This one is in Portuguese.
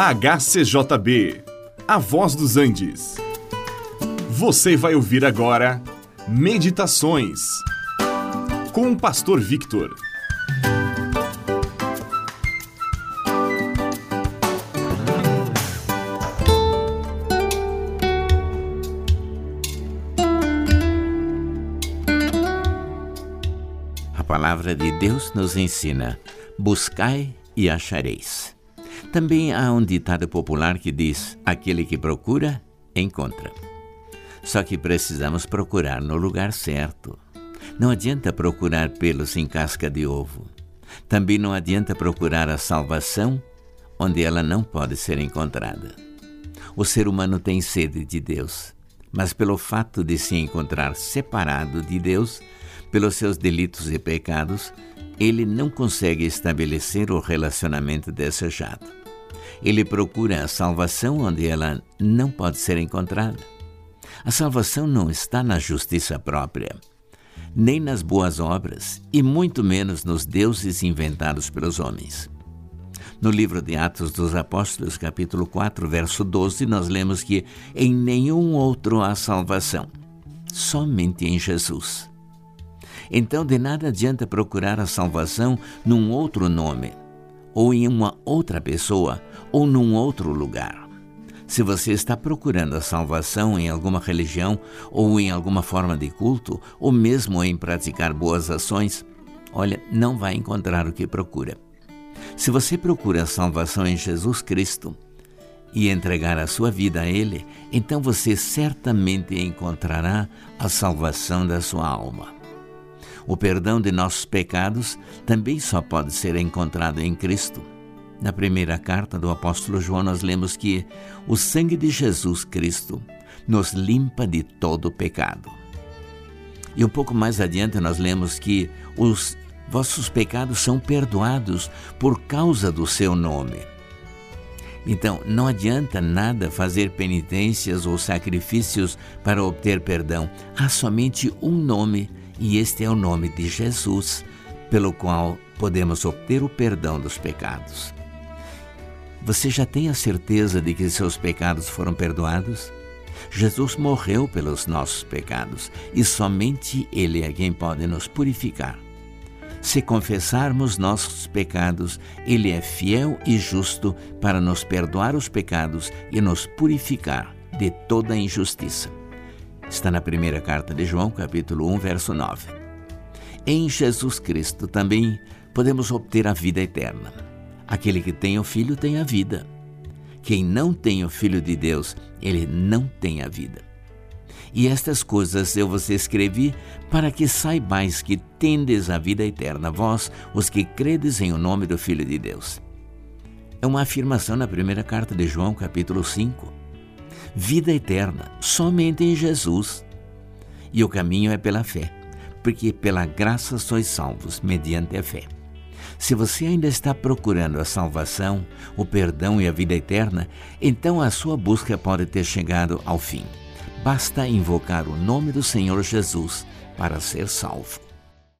HCJB, A Voz dos Andes. Você vai ouvir agora Meditações com o Pastor Victor. A palavra de Deus nos ensina: buscai e achareis. Também há um ditado popular que diz: aquele que procura, encontra. Só que precisamos procurar no lugar certo. Não adianta procurar pelos em casca de ovo. Também não adianta procurar a salvação onde ela não pode ser encontrada. O ser humano tem sede de Deus, mas pelo fato de se encontrar separado de Deus, pelos seus delitos e pecados, ele não consegue estabelecer o relacionamento desejado. Ele procura a salvação onde ela não pode ser encontrada. A salvação não está na justiça própria, nem nas boas obras, e muito menos nos deuses inventados pelos homens. No livro de Atos dos Apóstolos, capítulo 4, verso 12, nós lemos que em nenhum outro há salvação, somente em Jesus. Então, de nada adianta procurar a salvação num outro nome, ou em uma outra pessoa, ou num outro lugar. Se você está procurando a salvação em alguma religião, ou em alguma forma de culto, ou mesmo em praticar boas ações, olha, não vai encontrar o que procura. Se você procura a salvação em Jesus Cristo e entregar a sua vida a Ele, então você certamente encontrará a salvação da sua alma. O perdão de nossos pecados também só pode ser encontrado em Cristo. Na primeira carta do apóstolo João, nós lemos que o sangue de Jesus Cristo nos limpa de todo pecado. E um pouco mais adiante, nós lemos que os vossos pecados são perdoados por causa do seu nome. Então, não adianta nada fazer penitências ou sacrifícios para obter perdão. Há somente um nome e este é o nome de Jesus, pelo qual podemos obter o perdão dos pecados. Você já tem a certeza de que seus pecados foram perdoados? Jesus morreu pelos nossos pecados e somente Ele é quem pode nos purificar. Se confessarmos nossos pecados, Ele é fiel e justo para nos perdoar os pecados e nos purificar de toda injustiça. Está na primeira carta de João, capítulo 1, verso 9. Em Jesus Cristo também podemos obter a vida eterna. Aquele que tem o Filho tem a vida. Quem não tem o Filho de Deus, ele não tem a vida. E estas coisas eu vos escrevi para que saibais que tendes a vida eterna, vós, os que credes em o nome do Filho de Deus. É uma afirmação na primeira carta de João, capítulo 5 vida eterna somente em Jesus. E o caminho é pela fé, porque pela graça sois salvos mediante a fé. Se você ainda está procurando a salvação, o perdão e a vida eterna, então a sua busca pode ter chegado ao fim. Basta invocar o nome do Senhor Jesus para ser salvo.